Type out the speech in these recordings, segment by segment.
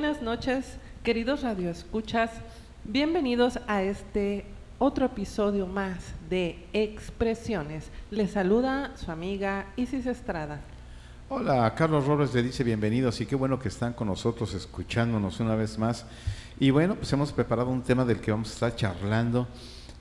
Buenas noches, queridos radioescuchas. Bienvenidos a este otro episodio más de Expresiones. Les saluda su amiga Isis Estrada. Hola, Carlos Robles le dice bienvenidos y qué bueno que están con nosotros escuchándonos una vez más. Y bueno, pues hemos preparado un tema del que vamos a estar charlando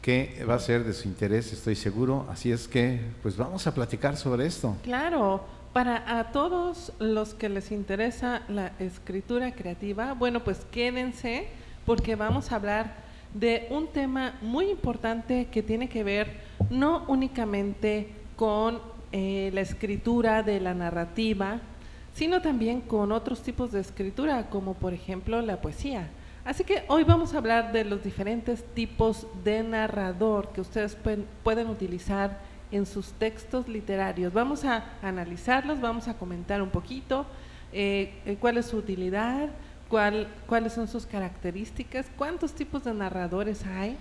que va a ser de su interés, estoy seguro. Así es que, pues vamos a platicar sobre esto. Claro, para a todos los que les interesa la escritura creativa, bueno, pues quédense porque vamos a hablar de un tema muy importante que tiene que ver no únicamente con eh, la escritura de la narrativa, sino también con otros tipos de escritura, como por ejemplo la poesía. Así que hoy vamos a hablar de los diferentes tipos de narrador que ustedes pueden, pueden utilizar en sus textos literarios. Vamos a analizarlos, vamos a comentar un poquito eh, eh, cuál es su utilidad, cuál, cuáles son sus características, cuántos tipos de narradores hay.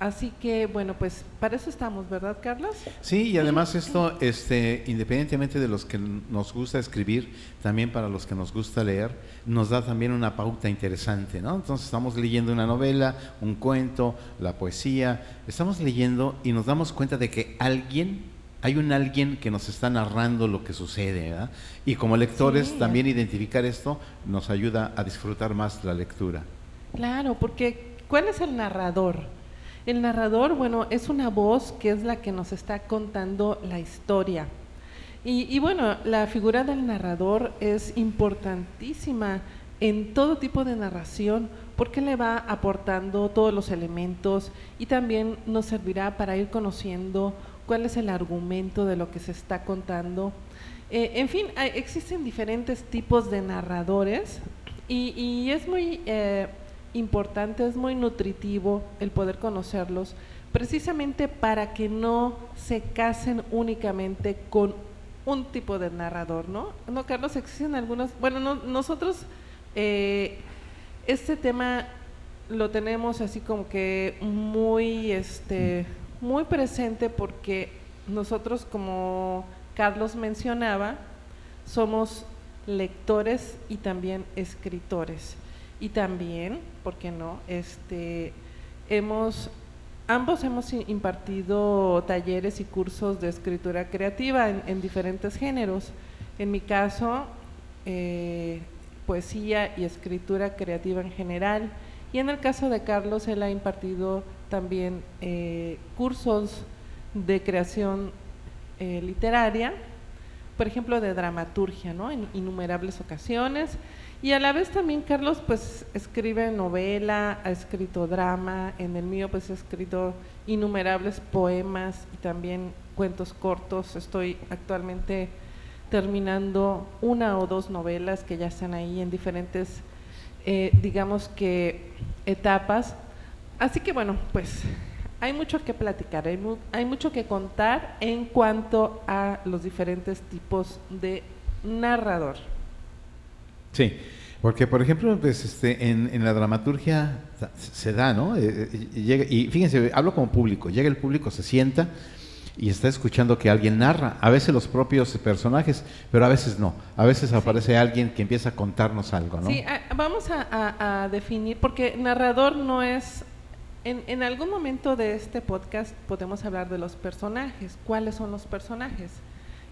Así que, bueno, pues para eso estamos, ¿verdad, Carlos? Sí, y además esto, este, independientemente de los que nos gusta escribir, también para los que nos gusta leer, nos da también una pauta interesante, ¿no? Entonces estamos leyendo una novela, un cuento, la poesía, estamos leyendo y nos damos cuenta de que alguien, hay un alguien que nos está narrando lo que sucede, ¿verdad? Y como lectores Sí. también identificar esto nos ayuda a disfrutar más la lectura. Claro, porque ¿cuál es el narrador? El narrador, bueno, es una voz que es la que nos está contando la historia. Y, bueno, la figura del narrador es importantísima en todo tipo de narración porque le va aportando todos los elementos y también nos servirá para ir conociendo cuál es el argumento de lo que se está contando. Eh, en fin, existen diferentes tipos de narradores y, y es muy eh, importante, es muy nutritivo el poder conocerlos, precisamente para que no se casen únicamente con un tipo de narrador, ¿no? No, Carlos, existen algunos, bueno, no- nosotros eh, este tema lo tenemos así como que muy, este, muy presente porque nosotros, como Carlos mencionaba, somos lectores y también escritores. Y también, ¿por qué no? Este, hemos, ambos hemos impartido talleres y cursos de escritura creativa en, en diferentes géneros. En mi caso, eh, poesía y escritura creativa en general. Y en el caso de Carlos, él ha impartido también eh, cursos de creación eh, literaria, por ejemplo, de dramaturgia, ¿no? En innumerables ocasiones. Y a la vez también Carlos, pues, escribe novela, ha escrito drama, en el mío, pues, he escrito innumerables poemas y también cuentos cortos. Estoy actualmente terminando una o dos novelas que ya están ahí en diferentes, eh, digamos que, etapas. Así que bueno, pues hay mucho que platicar, hay, mu- hay mucho que contar en cuanto a los diferentes tipos de narrador. Sí, porque por ejemplo, pues, este, en, en la dramaturgia se da, ¿no? Eh, eh, llega- y fíjense, hablo como público, llega el público, se sienta y está escuchando que alguien narra, a veces los propios personajes, pero a veces no, a veces aparece alguien que empieza a contarnos algo, ¿no? Sí, vamos a, a- a definir, porque narrador no es... En, algún momento de este podcast podemos hablar de los personajes. ¿Cuáles son los personajes?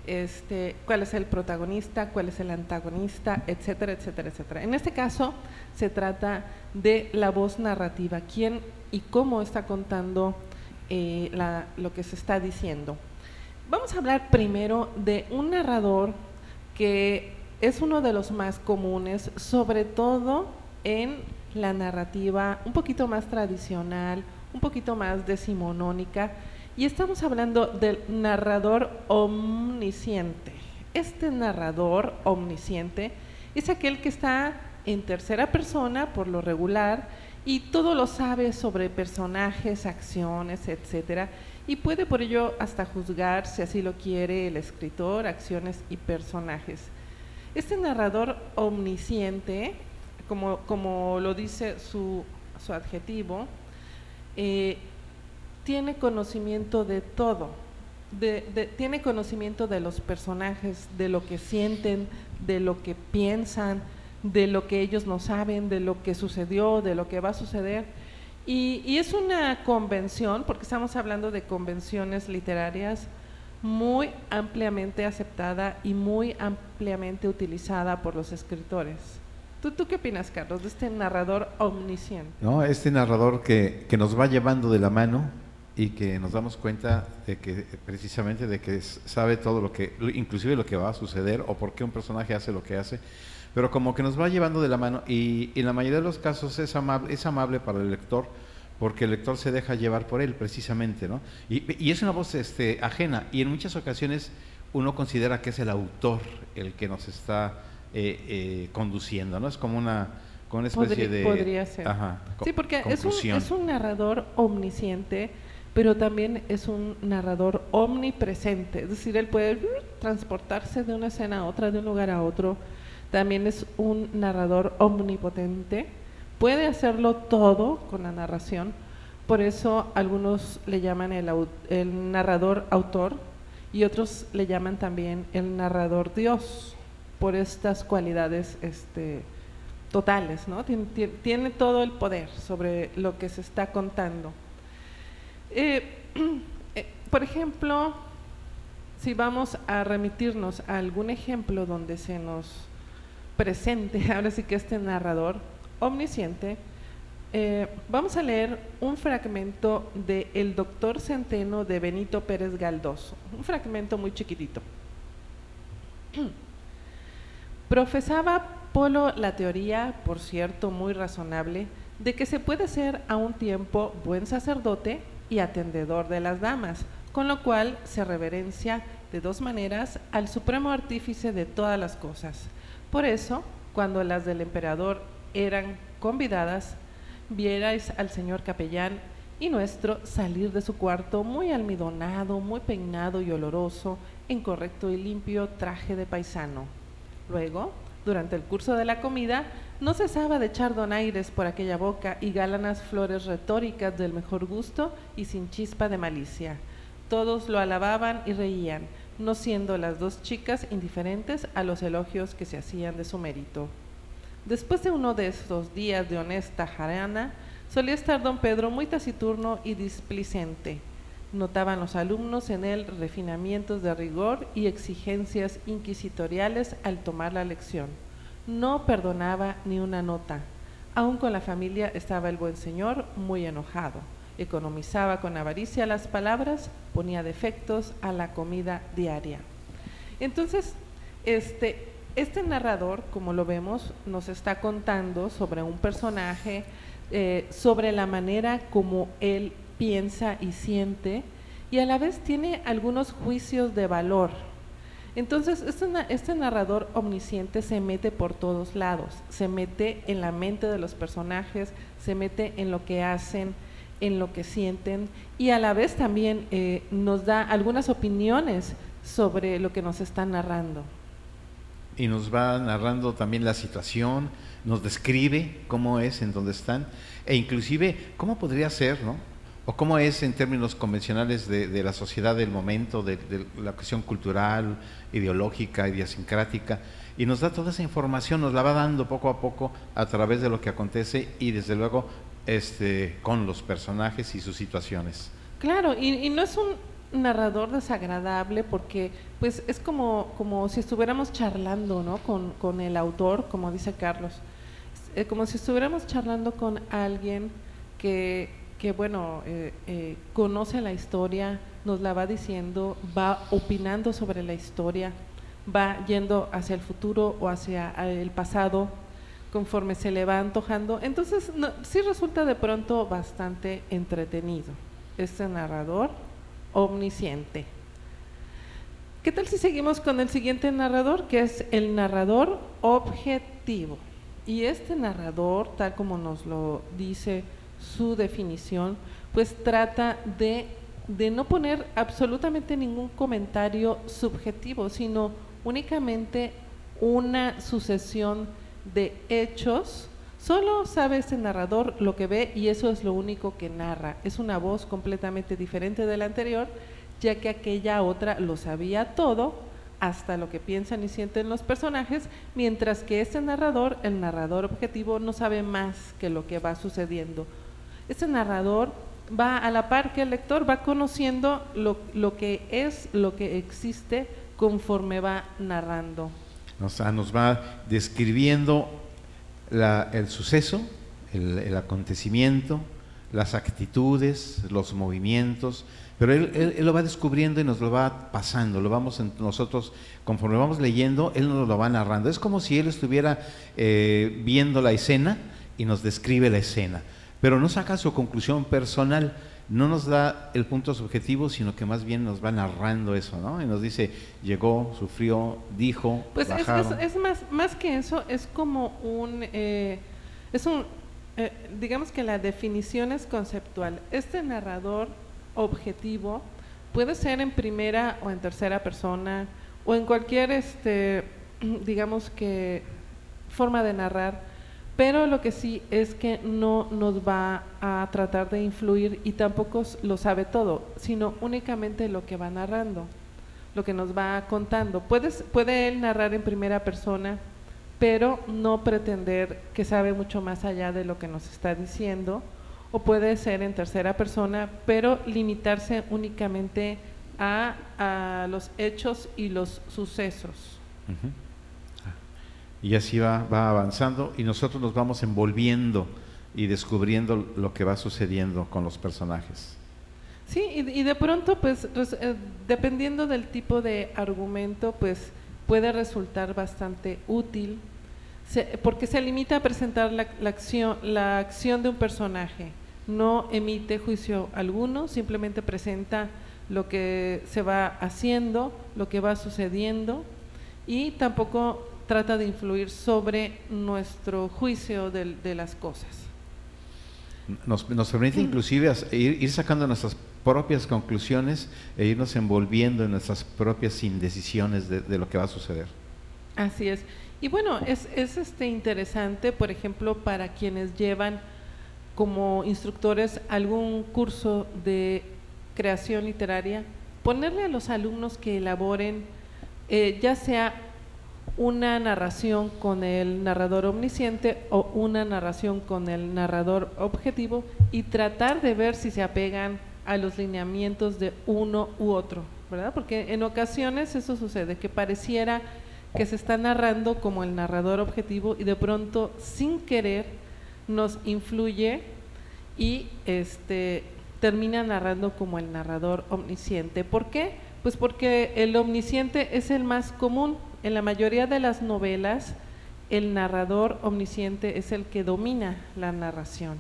Este, ¿Cuál es el protagonista? ¿Cuál es el antagonista? Etcétera, etcétera, etcétera. En este caso se trata de la voz narrativa. ¿Quién y cómo está contando eh, lo que se está diciendo? Vamos a hablar primero de un narrador que es uno de los más comunes, sobre todo en la narrativa un poquito más tradicional, un poquito más decimonónica, y estamos hablando del narrador omnisciente. Este narrador omnisciente es aquel que está en tercera persona por lo regular y todo lo sabe sobre personajes, acciones, etcétera, y puede por ello hasta juzgar, si así lo quiere el escritor, acciones y personajes. Este narrador omnisciente, como, como lo dice su, su adjetivo, eh, tiene conocimiento de todo, tiene conocimiento de los personajes, de lo que sienten, de lo que piensan, de lo que ellos no saben, de lo que sucedió, de lo que va a suceder. Y, es una convención, porque estamos hablando de convenciones literarias, muy ampliamente aceptada y muy ampliamente utilizada por los escritores. ¿Tú, ¿Tú qué opinas, Carlos, de este narrador omnisciente? No, este narrador que, que nos va llevando de la mano y que nos damos cuenta de que precisamente de que sabe todo lo que, inclusive lo que va a suceder o por qué un personaje hace lo que hace pero como que nos va llevando de la mano y, en la mayoría de los casos es amable, es amable para el lector porque el lector se deja llevar por él precisamente, ¿no? Y, es una voz este, ajena y en muchas ocasiones uno considera que es el autor el que nos está eh, eh, conduciendo, ¿no? Es como una, una especie de... Podría ser. sí, porque es un, es un narrador omnisciente, pero también es un narrador omnipresente, es decir, él puede transportarse de una escena a otra, de un lugar a otro, también es un narrador omnipotente, puede hacerlo todo con la narración, por eso algunos le llaman el, narrador autor y otros le llaman también el narrador Dios, por estas cualidades este, totales, ¿no? Tiene, todo el poder sobre lo que se está contando. Eh, eh, por ejemplo, si vamos a remitirnos a algún ejemplo donde se nos presente, ahora sí que este narrador omnisciente, eh, vamos a leer un fragmento de El Doctor Centeno de Benito Pérez Galdós, un fragmento muy chiquitito. Profesaba Polo la teoría, por cierto, muy razonable, de que se puede ser a un tiempo buen sacerdote y atendedor de las damas, con lo cual se reverencia de dos maneras al supremo artífice de todas las cosas, por eso, cuando las del emperador eran convidadas, vierais al señor capellán y nuestro salir de su cuarto muy almidonado, muy peinado y oloroso, en correcto y limpio traje de paisano. Luego, durante el curso de la comida, no cesaba de echar donaires por aquella boca y gálanas flores retóricas del mejor gusto y sin chispa de malicia. Todos lo alababan y reían, no siendo las dos chicas indiferentes a los elogios que se hacían de su mérito. Después de uno de esos días de honesta jarana, solía estar don Pedro muy taciturno y displicente. Notaban los alumnos en él refinamientos de rigor y exigencias inquisitoriales al tomar la lección. No perdonaba ni una nota. Aún con la familia estaba el buen señor muy enojado economizaba con avaricia las palabras, ponía defectos a la comida diaria. Entonces, este, este narrador, como lo vemos, nos está contando sobre un personaje, eh, sobre la manera como él piensa y siente, y a la vez tiene algunos juicios de valor. Entonces, este, este, narrador omnisciente se mete por todos lados, se mete en la mente de los personajes, se mete en lo que hacen, en lo que sienten y a la vez también eh, nos da algunas opiniones sobre lo que nos está narrando. Y nos va narrando también la situación, nos describe cómo es, en dónde están, e inclusive cómo podría ser, ¿no? O cómo es en términos convencionales de, la sociedad del momento, de, de, la cuestión cultural, ideológica, idiosincrática, y nos da toda esa información, nos la va dando poco a poco a través de lo que acontece y desde luego este, con los personajes y sus situaciones. Claro, y, no es un narrador desagradable porque pues es como, como si estuviéramos charlando ¿no? con, con el autor, como dice Carlos, eh, como si estuviéramos charlando con alguien que, que bueno, eh, eh, conoce la historia, nos la va diciendo, va opinando sobre la historia, va yendo hacia el futuro o hacia el pasado conforme se le va antojando. Entonces, sí resulta de pronto bastante entretenido este narrador omnisciente. ¿Qué tal si seguimos con el siguiente narrador, que es el narrador objetivo? Y este narrador, tal como nos lo dice su definición, pues trata de, de no poner absolutamente ningún comentario subjetivo, sino únicamente una sucesión de hechos. Solo sabe este narrador lo que ve y eso es lo único que narra. Es una voz completamente diferente de la anterior, ya que aquella otra lo sabía todo, hasta lo que piensan y sienten los personajes, mientras que este narrador, el narrador objetivo, no sabe más que lo que va sucediendo. Este narrador va a la par que el lector va conociendo lo, lo que es, lo que existe conforme va narrando. Nos va describiendo el suceso, el, acontecimiento, las actitudes, los movimientos, pero él, lo va descubriendo y nos lo va pasando, lo vamos nosotros, conforme vamos leyendo, él nos lo va narrando. Es como si él estuviera eh, viendo la escena y nos describe la escena, pero no saca su conclusión personal, no nos da el punto subjetivo, sino que más bien nos va narrando eso, ¿no? Y nos dice, llegó, sufrió, dijo, Pues es, es, más, más que eso, es como un, eh, es un, eh, digamos que la definición es conceptual. Este narrador objetivo puede ser en primera o en tercera persona o en cualquier, este, digamos que, forma de narrar, pero lo que sí es que no nos va a tratar de influir y tampoco lo sabe todo, sino únicamente lo que va narrando, lo que nos va contando. puede él narrar en primera persona, pero no pretender que sabe mucho más allá de lo que nos está diciendo, o puede ser en tercera persona, pero limitarse únicamente a, los hechos y los sucesos y así va, va avanzando y nosotros nos vamos envolviendo y descubriendo lo que va sucediendo con los personajes. Sí, y, de pronto, pues, eh, dependiendo del tipo de argumento, pues, puede resultar bastante útil, porque se limita a presentar la, acción, la acción de un personaje, no emite juicio alguno, simplemente presenta lo que se va haciendo, lo que va sucediendo, y tampoco trata de influir sobre nuestro juicio de, las cosas. Nos, nos permite inclusive ir, sacando nuestras propias conclusiones e irnos envolviendo en nuestras propias indecisiones de, lo que va a suceder. Así es. Y bueno, es, es este interesante, por ejemplo, para quienes llevan como instructores algún curso de creación literaria, ponerle a los alumnos que elaboren, eh, ya sea una narración con el narrador omnisciente o una narración con el narrador objetivo y tratar de ver si se apegan a los lineamientos de uno u otro, ¿verdad? Porque en ocasiones eso sucede, que pareciera que se está narrando como el narrador objetivo y de pronto sin querer nos influye y este termina narrando como el narrador omnisciente. ¿Por qué? Pues porque el omnisciente es el más común, en la mayoría de las novelas, el narrador omnisciente es el que domina la narración.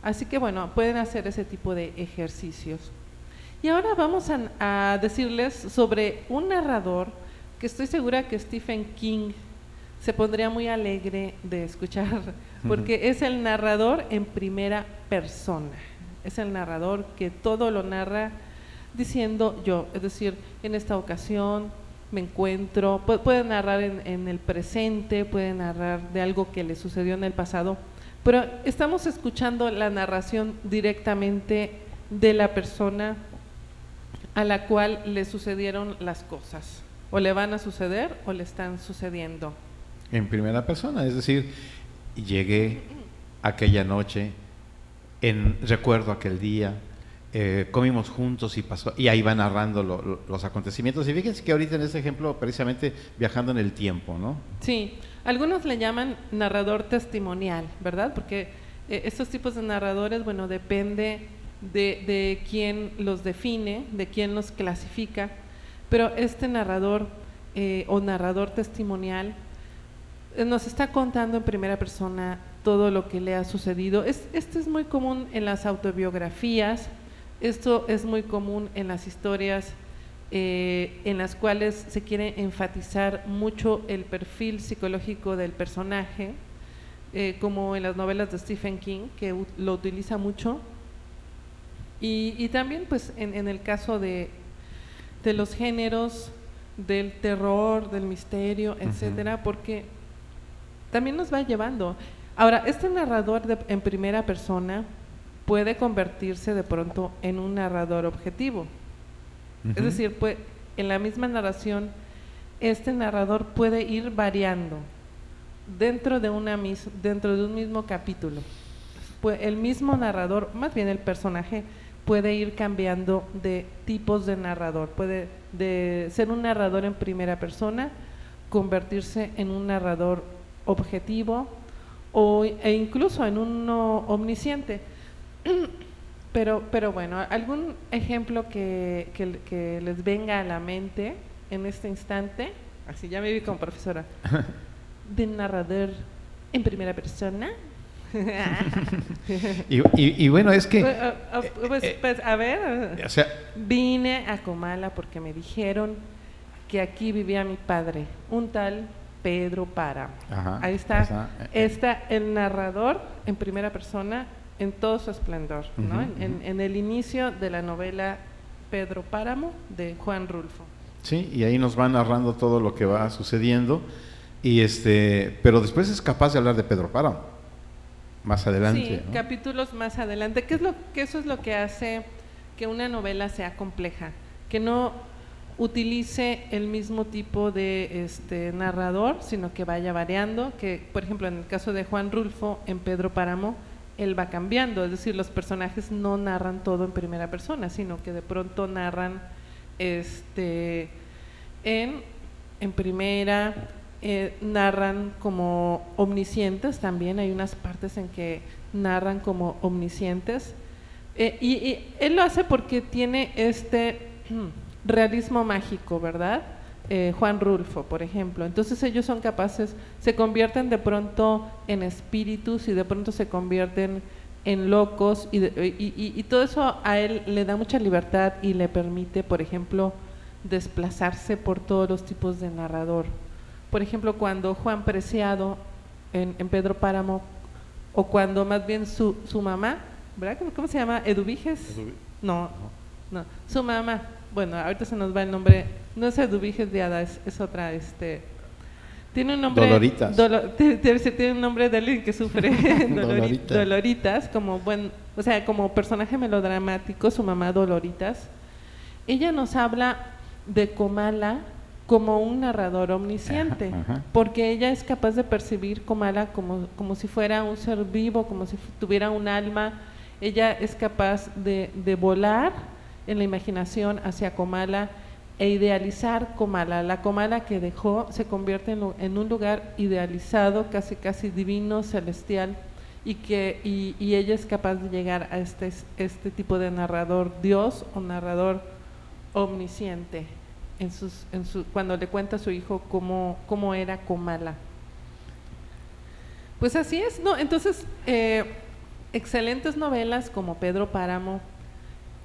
Así que bueno, pueden hacer ese tipo de ejercicios. Y ahora vamos a, decirles sobre un narrador que estoy segura que Stephen King se pondría muy alegre de escuchar, porque es el narrador en primera persona. Es el narrador que todo lo narra diciendo yo, es decir, en esta ocasión me encuentro, puede, narrar en, el presente, puede narrar de algo que le sucedió en el pasado, pero estamos escuchando la narración directamente de la persona a la cual le sucedieron las cosas, o le van a suceder o le están sucediendo. En primera persona, es decir, llegué aquella noche, en recuerdo aquel día, eh, comimos juntos y pasó, y ahí va narrando los acontecimientos. Y fíjense que ahorita en este ejemplo, precisamente viajando en el tiempo, ¿no? Sí, algunos le llaman narrador testimonial, ¿verdad? Porque eh, estos tipos de narradores, bueno, depende de, quién los define, de quién los clasifica, pero este narrador eh, o narrador testimonial nos está contando en primera persona todo lo que le ha sucedido. Es, este es muy común en las autobiografías, esto es muy común en las historias eh, en las cuales se quiere enfatizar mucho el perfil psicológico del personaje, eh, como en las novelas de Stephen King, que lo utiliza mucho. Y, también pues en, el caso de, de, los géneros, del terror, del misterio, etcétera, porque también nos va llevando. Ahora, este narrador en primera persona puede convertirse de pronto en un narrador objetivo. Es decir, pues, en la misma narración, este narrador puede ir variando dentro de, una dentro de un mismo capítulo. Pues, el mismo narrador, más bien el personaje, puede ir cambiando de tipos de narrador. Puede de ser un narrador en primera persona, convertirse en un narrador objetivo o, e incluso en uno omnisciente. Pero, pero bueno, algún ejemplo que, que, les venga a la mente en este instante, así ya me vi como profesora, de narrador en primera persona. y, y, bueno, es que... Pues, ah, ah, pues, eh, pues, a ver, vine a Comala porque me dijeron que aquí vivía mi padre, un tal Pedro Para. Ahí está, eh, está el narrador en primera persona en todo su esplendor, ¿no? en, el inicio de la novela Pedro Páramo de Juan Rulfo. Sí, y ahí nos va narrando todo lo que va sucediendo, y este, pero después es capaz de hablar de Pedro Páramo, más adelante. Sí, capítulos más adelante, ¿Qué es lo, que eso es lo que hace que una novela sea compleja, que no utilice el mismo tipo de este, narrador, sino que vaya variando, que por ejemplo en el caso de Juan Rulfo, en Pedro Páramo, él va cambiando, es decir, los personajes no narran todo en primera persona, sino que de pronto narran este, en, en primera, eh, narran como omniscientes también, hay unas partes en que narran como omniscientes, eh, y él lo hace porque tiene este realismo mágico, ¿verdad? Eh, Juan Rulfo, por ejemplo. Entonces ellos son capaces, se convierten de pronto en espíritus y de pronto se convierten en locos y, y, todo eso a él le da mucha libertad y le permite, por ejemplo, desplazarse por todos los tipos de narrador. Por ejemplo, cuando Juan Preciado en, Pedro Páramo, o cuando más bien su, su mamá, ¿verdad? ¿Cómo, se llama? ¿Eduviges? No, no, su mamá, bueno, ahorita se nos va el nombre no es Eduviges de Hada, es, otra, este... Tiene un nombre... Doloritas. tiene un nombre de alguien que sufre Doloritas. Doloritas, como buen, o sea, como personaje melodramático, su mamá Doloritas. Ella nos habla de Comala como un narrador omnisciente, porque ella es capaz de percibir Comala como, como si fuera un ser vivo, como si tuviera un alma. Ella es capaz de, de volar en la imaginación hacia Comala e idealizar Comala. La Comala que dejó se convierte en, un lugar idealizado, casi casi divino, celestial, y que y, ella es capaz de llegar a este, este tipo de narrador Dios o narrador omnisciente en sus, en su, cuando le cuenta a su hijo cómo, cómo era Comala. Pues así es, ¿no? Entonces, eh, excelentes novelas como Pedro Páramo,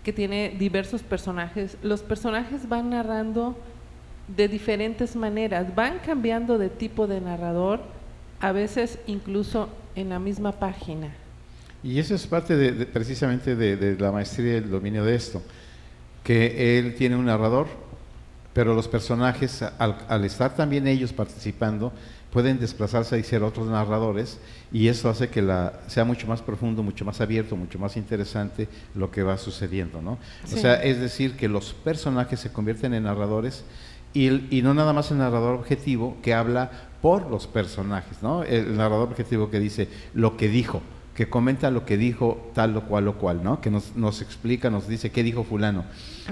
que tiene diversos personajes. Los personajes van narrando de diferentes maneras, van cambiando de tipo de narrador, a veces incluso en la misma página. Y eso es parte de, precisamente de, la maestría y el dominio de esto, que él tiene un narrador, pero los personajes, al, al estar también ellos participando, pueden desplazarse y ser otros narradores y eso hace que la, sea mucho más profundo, mucho más abierto, mucho más interesante lo que va sucediendo, ¿no? O sea, es decir, que los personajes se convierten en narradores y, y, no nada más el narrador objetivo que habla por los personajes, ¿no? El narrador objetivo que dice lo que dijo, que comenta lo que dijo tal o cual o cual, ¿no? Que nos, nos explica, nos dice qué dijo fulano,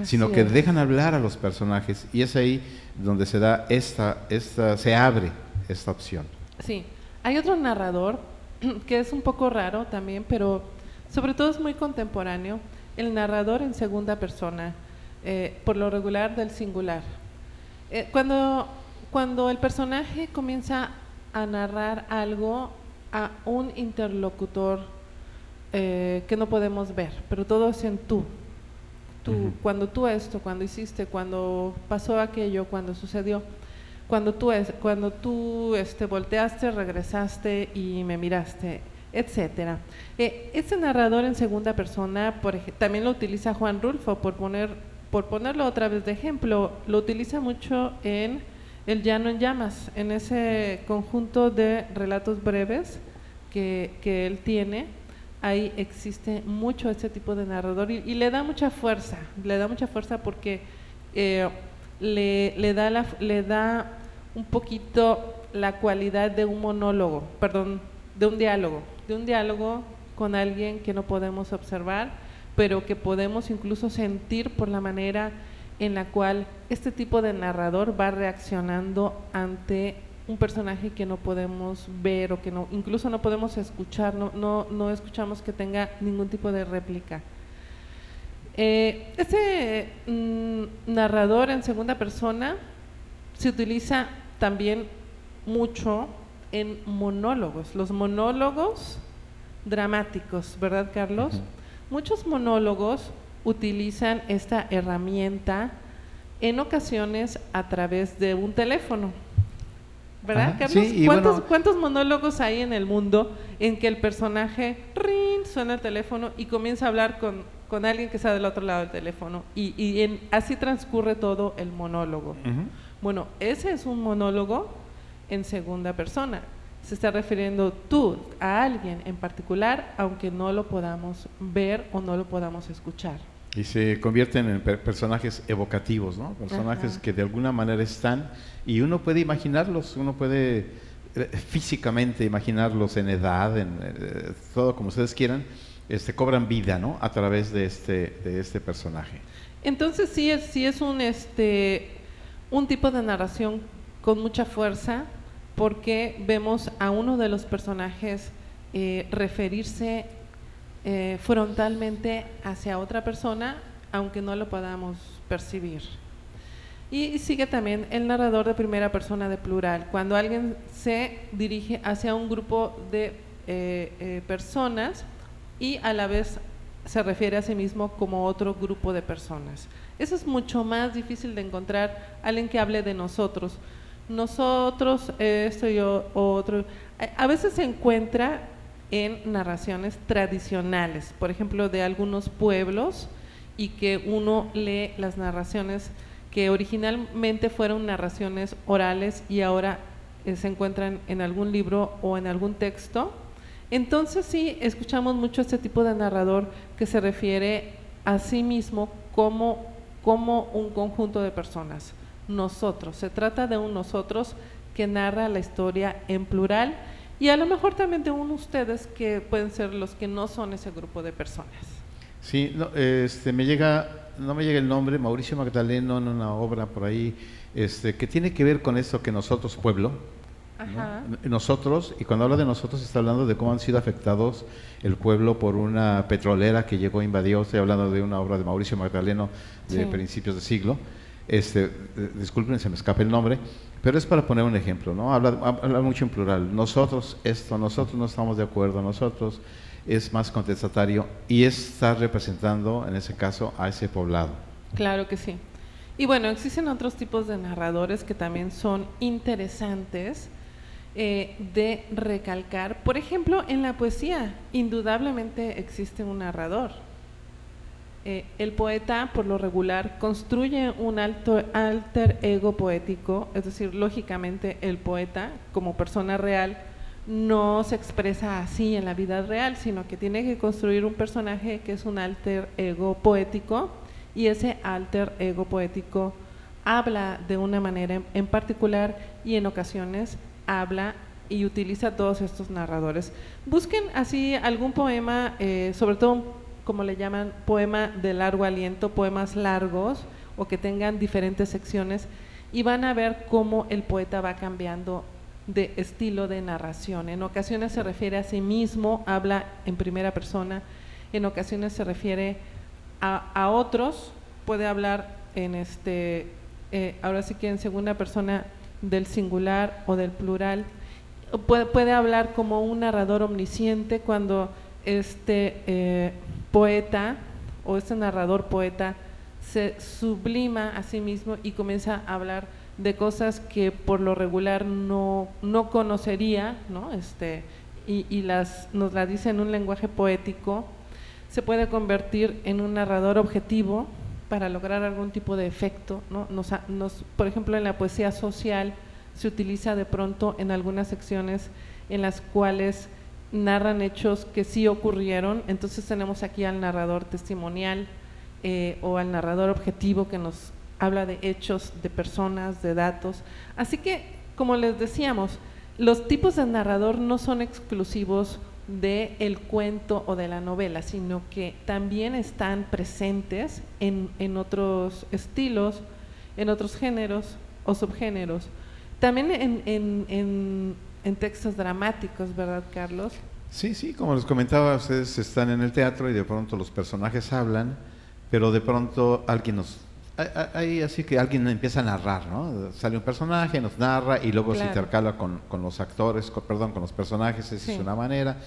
sino que dejan hablar a los personajes y es ahí donde se da esta, esta, se abre esta opción. Sí, hay otro narrador que es un poco raro también, pero sobre todo es muy contemporáneo, el narrador en segunda persona, eh, por lo regular del singular. Eh, cuando, cuando el personaje comienza a narrar algo a un interlocutor eh, que no podemos ver, pero todo es en tú. tú, cuando tú esto, cuando hiciste, cuando pasó aquello, cuando sucedió, cuando tú, cuando tú este, volteaste, regresaste y me miraste, etcétera. Eh, este narrador en segunda persona, por también lo utiliza Juan Rulfo, por, poner, por ponerlo otra vez de ejemplo, lo utiliza mucho en El Llano en Llamas, en ese conjunto de relatos breves que, que él tiene ahí existe mucho ese tipo de narrador y, le da mucha fuerza, le da mucha fuerza porque eh, le, da la, le da un poquito la cualidad de un monólogo, perdón, de un diálogo, de un diálogo con alguien que no podemos observar, pero que podemos incluso sentir por la manera en la cual este tipo de narrador va reaccionando ante un personaje que no podemos ver o que no, incluso no podemos escuchar, no, no, no escuchamos que tenga ningún tipo de réplica. Eh, este mm, narrador en segunda persona se utiliza también mucho en monólogos, los monólogos dramáticos, ¿verdad Carlos? Muchos monólogos utilizan esta herramienta en ocasiones a través de un teléfono. ¿Verdad, Carlos? ¿Cuántos, monólogos hay en el mundo en que el personaje rin, suena el teléfono y comienza a hablar con, con alguien que está del otro lado del teléfono? Y, y así transcurre todo el monólogo. Bueno, ese es un monólogo en segunda persona. Se está refiriendo tú a alguien en particular, aunque no lo podamos ver o no lo podamos escuchar. Y se convierten en personajes evocativos, ¿no? Personajes que de alguna manera están y uno puede imaginarlos, uno puede eh, físicamente imaginarlos en edad, en eh, todo como ustedes quieran, este, cobran vida, ¿no? A través de este, de este personaje. Entonces sí es, sí es un, este, un tipo de narración con mucha fuerza porque vemos a uno de los personajes eh, referirse eh, frontalmente hacia otra persona, aunque no lo podamos percibir. Y sigue también el narrador de primera persona de plural, cuando alguien se dirige hacia un grupo de eh, eh, personas y a la vez se refiere a sí mismo como otro grupo de personas. Eso es mucho más difícil de encontrar alguien que hable de nosotros. Nosotros, esto y otro. A veces se encuentra en narraciones tradicionales, por ejemplo, de algunos pueblos y que uno lee las narraciones que originalmente fueron narraciones orales y ahora eh, se encuentran en algún libro o en algún texto. Entonces sí, escuchamos mucho este tipo de narrador que se refiere a sí mismo como, como un conjunto de personas, nosotros. Se trata de un nosotros que narra la historia en plural y a lo mejor también de uno ustedes que pueden ser los que no son ese grupo de personas. Sí, no, este, me llega, no me llega el nombre, Mauricio Magdaleno en una obra por ahí, este, que tiene que ver con eso que nosotros, pueblo, nosotros, y cuando habla de nosotros está hablando de cómo han sido afectados el pueblo por una petrolera que llegó, invadió, estoy hablando de una obra de Mauricio Magdaleno de principios de siglo, este, disculpen, se me escapa el nombre, pero es para poner un ejemplo, ¿no? Habla, mucho en plural. Nosotros, esto, nosotros no estamos de acuerdo, nosotros es más contestatario y está representando, en ese caso, a ese poblado. Claro que sí. Y bueno, existen otros tipos de narradores que también son interesantes eh, de recalcar. Por ejemplo, en la poesía, indudablemente existe un narrador. Eh, el poeta, por lo regular, construye un alto, alter ego poético, es decir, lógicamente el poeta, como persona real, no se expresa así en la vida real, sino que tiene que construir un personaje que es un alter ego poético y ese alter ego poético habla de una manera en particular y en ocasiones habla y utiliza todos estos narradores. Busquen así algún poema, eh, sobre todo como le llaman, poema de largo aliento, poemas largos o que tengan diferentes secciones y van a ver cómo el poeta va cambiando de estilo de narración. En ocasiones se refiere a sí mismo, habla en primera persona, en ocasiones se refiere a, otros, puede hablar en este, eh, ahora sí que en segunda persona del singular o del plural, puede, puede hablar como un narrador omnisciente cuando este eh, poeta o este narrador poeta se sublima a sí mismo y comienza a hablar de cosas que por lo regular no, no conocería, ¿no? Este, y, y las, nos la dice en un lenguaje poético, se puede convertir en un narrador objetivo para lograr algún tipo de efecto. ¿no? Nos, nos, por ejemplo, en la poesía social se utiliza de pronto en algunas secciones en las cuales narran hechos que sí ocurrieron, entonces tenemos aquí al narrador testimonial eh, o al narrador objetivo que nos habla de hechos, de personas, de datos. Así que, como les decíamos, los tipos de narrador no son exclusivos del el cuento o de la novela, sino que también están presentes en, en otros estilos, en otros géneros o subgéneros. También en, textos dramáticos, ¿verdad, Carlos? Sí, sí, como les comentaba, ustedes están en el teatro y de pronto los personajes hablan, pero de pronto alguien nos... Hay así que alguien empieza a narrar, ¿no? Sale un personaje, nos narra y luego se intercala con, con los actores, perdón, con los personajes, esa es una manera.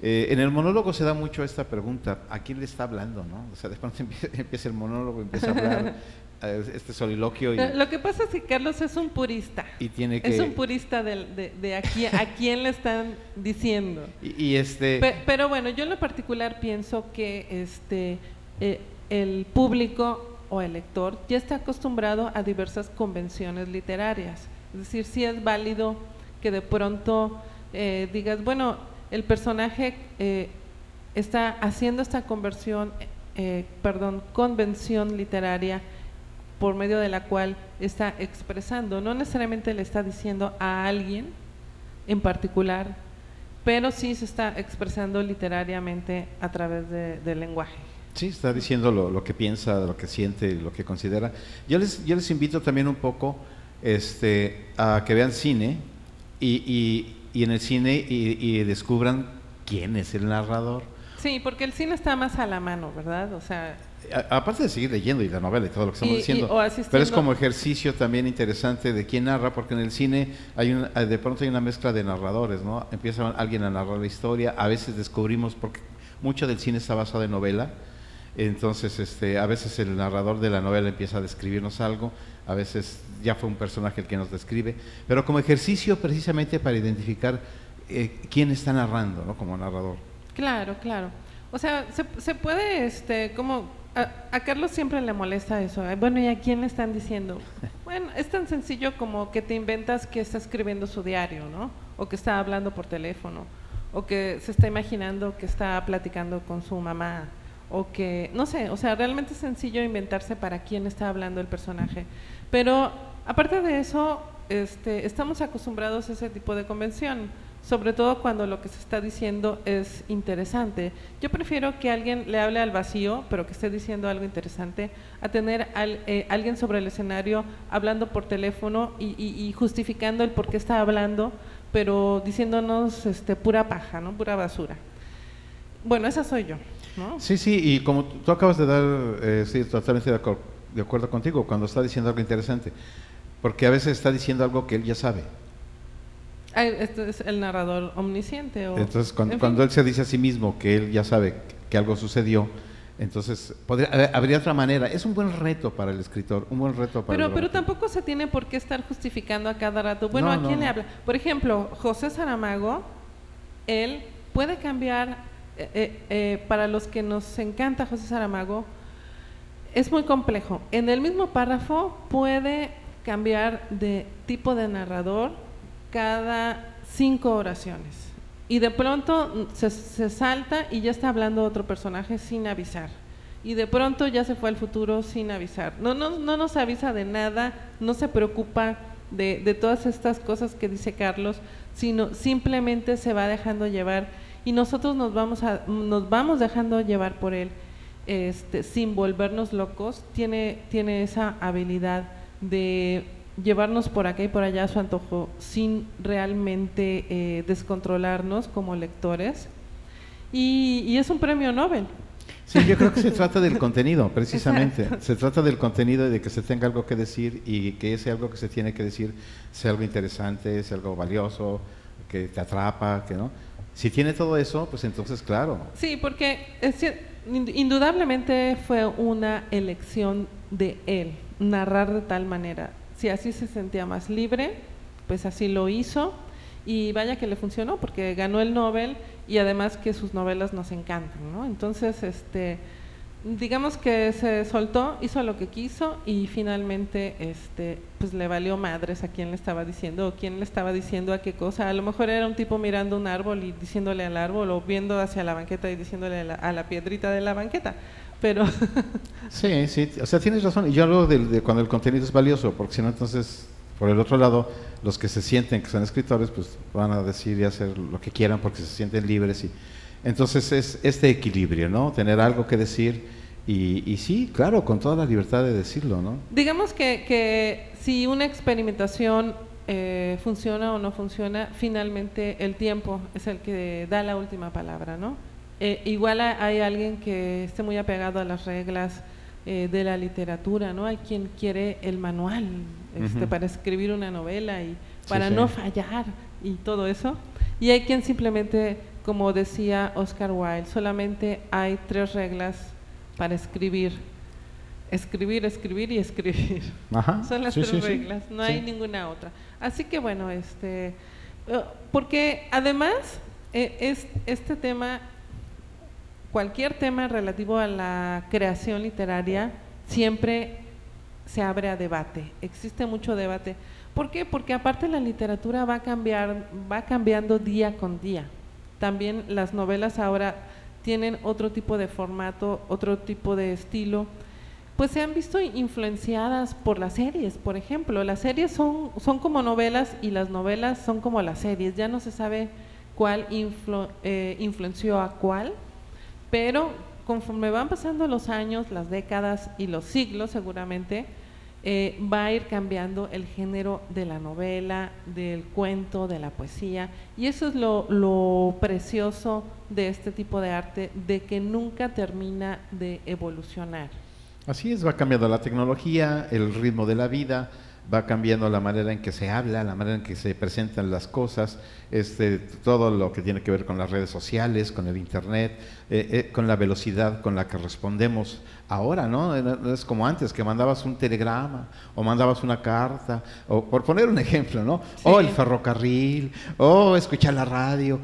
Eh, en el monólogo se da mucho esta pregunta, ¿a quién le está hablando? ¿no? O sea, de pronto empieza, el monólogo, empieza a hablar eh, este soliloquio. Y, Lo que pasa es que Carlos es un purista. Y tiene que, es un purista de, de, a, quién, le están diciendo. Y, este... pero bueno, yo en lo particular pienso que este, eh, el público o el lector ya está acostumbrado a diversas convenciones literarias. Es decir, si es válido que de pronto digas, bueno, el personaje eh, está haciendo esta conversión, eh, perdón, convención literaria por medio de la cual está expresando, no necesariamente le está diciendo a alguien en particular, pero sí se está expresando literariamente a través del lenguaje. Sí, está diciendo lo, que piensa, lo que siente, lo que considera. Yo les, yo les invito también un poco este, a que vean cine y y en el cine y, descubran quién es el narrador. Sí, porque el cine está más a la mano, ¿verdad? O sea, aparte de seguir leyendo y la novela y todo lo que estamos diciendo, pero es como ejercicio también interesante de quién narra, porque en el cine hay de pronto hay una mezcla de narradores, ¿no? Empieza alguien a narrar la historia, a veces descubrimos, porque mucho del cine está basado en novela, entonces este, a veces el narrador de la novela empieza a describirnos algo, a veces ya fue un personaje el que nos describe, pero como ejercicio precisamente para identificar eh, quién está narrando, ¿no? Como narrador. Claro, claro. O sea, se, se puede, este, como a, Carlos siempre le molesta eso. Bueno, ¿y a quién le están diciendo? Bueno, es tan sencillo como que te inventas que está escribiendo su diario, ¿no? O que está hablando por teléfono, o que se está imaginando que está platicando con su mamá, o que, no sé, o sea, realmente es sencillo inventarse para quién está hablando el personaje. Pero aparte de eso, este, estamos acostumbrados a ese tipo de convención, sobre todo cuando lo que se está diciendo es interesante. Yo prefiero que alguien le hable al vacío, pero que esté diciendo algo interesante, a tener al, eh, alguien sobre el escenario hablando por teléfono y, justificando el por qué está hablando, pero diciéndonos este, pura paja, ¿no? pura basura. Bueno, esa soy yo. ¿No? Sí, sí, y como tú acabas de dar, eh, sí, totalmente de acuerdo de acuerdo contigo cuando está diciendo algo interesante, porque a veces está diciendo algo que él ya sabe. Este es el narrador omnisciente. entonces, cuando, él se dice a sí mismo que él ya sabe que algo sucedió, entonces podría, habría otra manera. Es un buen reto para el escritor, un buen reto para Pero, pero tampoco se tiene por qué estar justificando a cada rato. Bueno, ¿a quién le habla? Por ejemplo, José Saramago, él puede cambiar, eh, eh, para los que nos encanta José Saramago, es muy complejo. En el mismo párrafo puede cambiar de tipo de narrador cada cinco oraciones. Y de pronto se, salta y ya está hablando otro personaje sin avisar. Y de pronto ya se fue al futuro sin avisar. No, no, no nos avisa de nada, no se preocupa de todas estas cosas que dice Carlos, sino simplemente se va dejando llevar y nosotros nos vamos, a, nos vamos dejando llevar por él este, sin volvernos locos, tiene, tiene esa habilidad de llevarnos por acá y por allá a su antojo sin realmente eh, descontrolarnos como lectores. Y, es un premio Nobel. Sí, yo creo que se trata del contenido, precisamente. Se trata del contenido y de que se tenga algo que decir y que ese algo que se tiene que decir sea algo interesante, sea algo valioso, que te atrapa, que no. Si tiene todo eso, pues entonces claro. Sí, porque indudablemente fue una elección de él, narrar de tal manera. Si así se sentía más libre, pues así lo hizo y vaya que le funcionó porque ganó el Nobel y además que sus novelas nos encantan, ¿no? Entonces, este, digamos que se soltó, hizo lo que quiso y finalmente, este, pues le valió madres a quien le estaba diciendo o quién le estaba diciendo a qué cosa. A lo mejor era un tipo mirando un árbol y diciéndole al árbol o viendo hacia la banqueta y diciéndole a la, piedrita de la banqueta. Pero sí, sí, o sea, tienes razón. Y yo hablo de cuando el contenido es valioso, porque si no, entonces por el otro lado, los que se sienten que son escritores, pues van a decir y hacer lo que quieran porque se sienten libres. Y, entonces es este equilibrio, ¿no? Tener algo que decir y, sí, claro, con toda la libertad de decirlo, ¿no? Digamos que, que si una experimentación eh, funciona o no funciona, finalmente el tiempo es el que da la última palabra, ¿no? Eh, igual hay alguien que esté muy apegado a las reglas eh, de la literatura, ¿no? Hay quien quiere el manual este, para escribir una novela y para no fallar y todo eso. Y hay quien simplemente, como decía Oscar Wilde, solamente hay tres reglas para escribir. Escribir, escribir y escribir. Son las tres reglas, no hay ninguna otra. Así que bueno, este, eh, porque además eh, es, este tema cualquier tema relativo a la creación literaria siempre se abre a debate, existe mucho debate. ¿Por qué? Porque aparte la literatura va a cambiar, va cambiando día con día. También las novelas ahora tienen otro tipo de formato, otro tipo de estilo. Pues se han visto influenciadas por las series, por ejemplo. Las series son, son como novelas y las novelas son como las series. Ya no se sabe cuál eh, influenció a cuál pero conforme van pasando los años, las décadas y los siglos seguramente, eh, va a ir cambiando el género de la novela, del cuento, de la poesía. Y eso es lo, precioso de este tipo de arte, de que nunca termina de evolucionar. Así es, va cambiando la tecnología, el ritmo de la vida, va cambiando la manera en que se habla, la manera en que se presentan las cosas, este, todo lo que tiene que ver con las redes sociales, con el Internet, eh, eh, con la velocidad con la que respondemos ahora, ¿no? Es como antes, que mandabas un telegrama o mandabas una carta, o por poner un ejemplo, ¿no? O el ferrocarril, o escuchar la radio,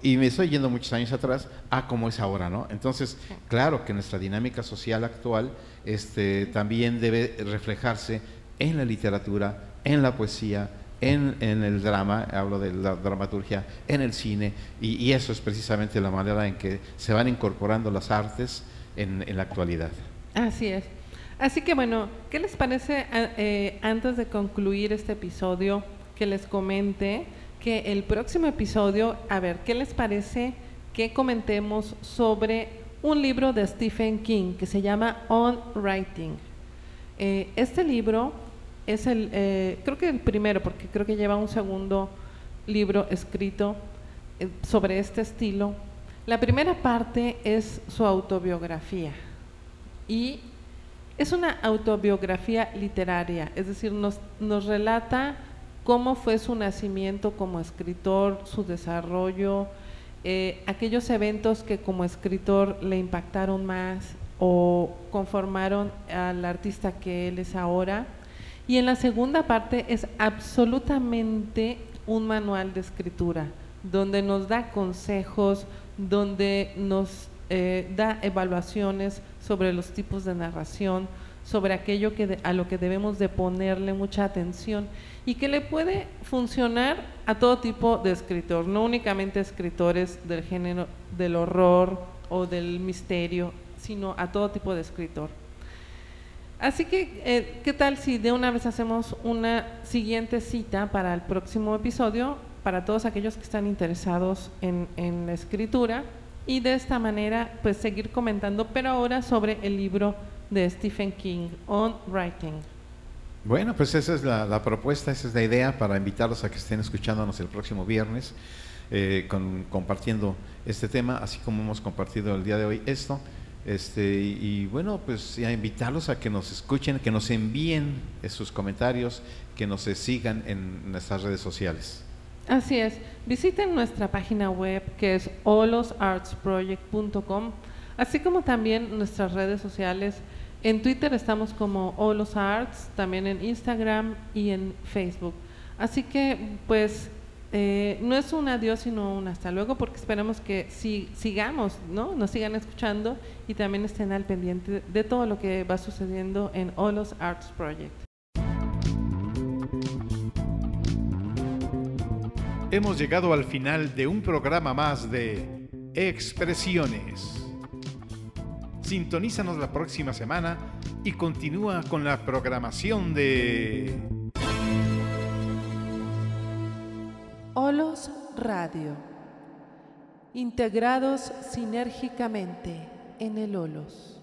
y me estoy yendo muchos años atrás a como es ahora, ¿no? Entonces, claro que nuestra dinámica social actual este, también debe reflejarse en la literatura, en la poesía, en, el drama, hablo de la dramaturgia, en el cine, y, eso es precisamente la manera en que se van incorporando las artes en, la actualidad. Así es. Así que bueno, ¿qué les parece eh, antes de concluir este episodio que les comente que el próximo episodio, a ver, ¿qué les parece que comentemos sobre un libro de Stephen King que se llama On Writing? Eh, este libro es el, eh, creo que el primero, porque creo que lleva un segundo libro escrito eh, sobre este estilo. La primera parte es su autobiografía y es una autobiografía literaria, es decir, nos, nos relata cómo fue su nacimiento como escritor, su desarrollo, eh, aquellos eventos que como escritor le impactaron más o conformaron al artista que él es ahora y en la segunda parte es absolutamente un manual de escritura, donde nos da consejos, donde nos eh, da evaluaciones sobre los tipos de narración, sobre aquello que a lo que debemos de ponerle mucha atención y que le puede funcionar a todo tipo de escritor, no únicamente escritores del género del horror o del misterio, sino a todo tipo de escritor. Así que, eh, ¿qué tal si de una vez hacemos una siguiente cita para el próximo episodio para todos aquellos que están interesados en, la escritura y de esta manera pues seguir comentando, pero ahora sobre el libro de Stephen King, On Writing. Bueno, pues esa es la, propuesta, esa es la idea para invitarlos a que estén escuchándonos el próximo viernes, eh, compartiendo este tema, así como hemos compartido el día de hoy esto. Este, y, bueno, pues a invitarlos a que nos escuchen, que nos envíen sus comentarios, que nos sigan en nuestras redes sociales. Así es. Visiten nuestra página web que es olosartsproject.com. Así como también nuestras redes sociales. En Twitter estamos como Olos Arts, también en Instagram y en Facebook. Así que, pues, eh, no es un adiós, sino un hasta luego, porque esperamos que si, sigamos, ¿no? Nos sigan escuchando y también estén al pendiente de todo lo que va sucediendo en Olos Arts Project. Hemos llegado al final de un programa más de Expresiones. Sintonízanos la próxima semana y continúa con la programación de Radio, integrados sinérgicamente en el OLOS.